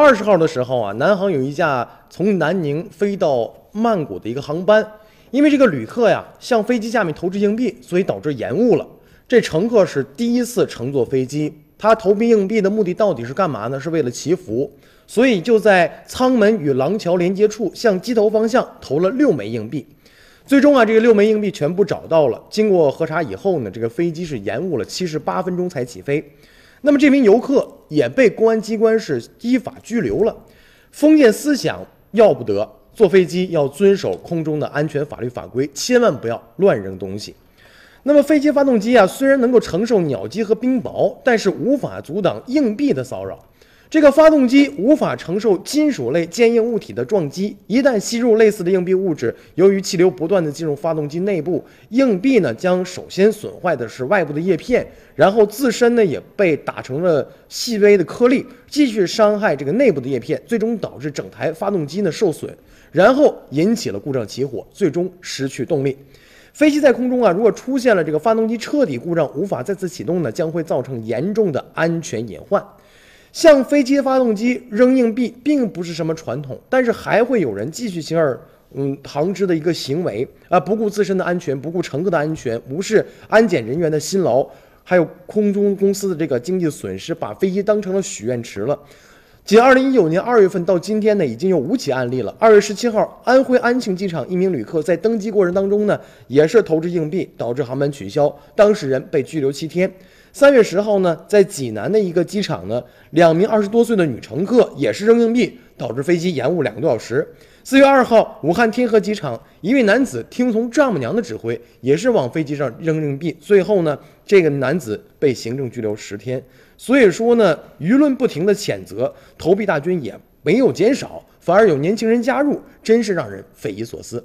二十号的时候啊，南航有一架从南宁飞到曼谷的一个航班，因为这个旅客呀向飞机下面投掷硬币，所以导致延误了。这乘客是第一次乘坐飞机，他投币硬币的目的到底是干嘛呢？是为了祈福，所以就在舱门与廊桥连接处向机头方向投了六枚硬币。最终啊，这个六枚硬币全部找到了。经过核查以后呢，这个飞机是延误了七十八分钟才起飞。那么这名游客也被公安机关是依法拘留了。封建思想要不得，坐飞机要遵守空中的安全法律法规，千万不要乱扔东西。那么飞机发动机啊，虽然能够承受鸟击和冰雹，但是无法阻挡硬币的骚扰。这个发动机无法承受金属类坚硬物体的撞击，一旦吸入类似的硬币物质，由于气流不断的进入发动机内部，硬币呢将首先损坏的是外部的叶片，然后自身呢也被打成了细微的颗粒，继续伤害这个内部的叶片，最终导致整台发动机呢受损，然后引起了故障起火，最终失去动力。飞机在空中啊，如果出现了这个发动机彻底故障，无法再次启动呢，将会造成严重的安全隐患。向飞机发动机扔硬币并不是什么传统，但是还会有人继续行而嗯旁之的一个行为啊，不顾自身的安全，不顾乘客的安全，无视安检人员的辛劳，还有空中公司的这个经济损失，把飞机当成了许愿池了。仅二零一九年二月份到今天呢，已经有五起案例了。二月十七号，安徽安庆机场一名旅客在登机过程当中呢，也是投掷硬币，导致航班取消，当事人被拘留七天。三月十号呢，在济南的一个机场呢，两名二十多岁的女乘客也是扔硬币，导致飞机延误两个多小时。四月二号，武汉天河机场一位男子听从丈母娘的指挥，也是往飞机上扔硬币，最后呢，这个男子被行政拘留十天。所以说呢，舆论不停的谴责，投币大军也没有减少，反而有年轻人加入，真是让人匪夷所思。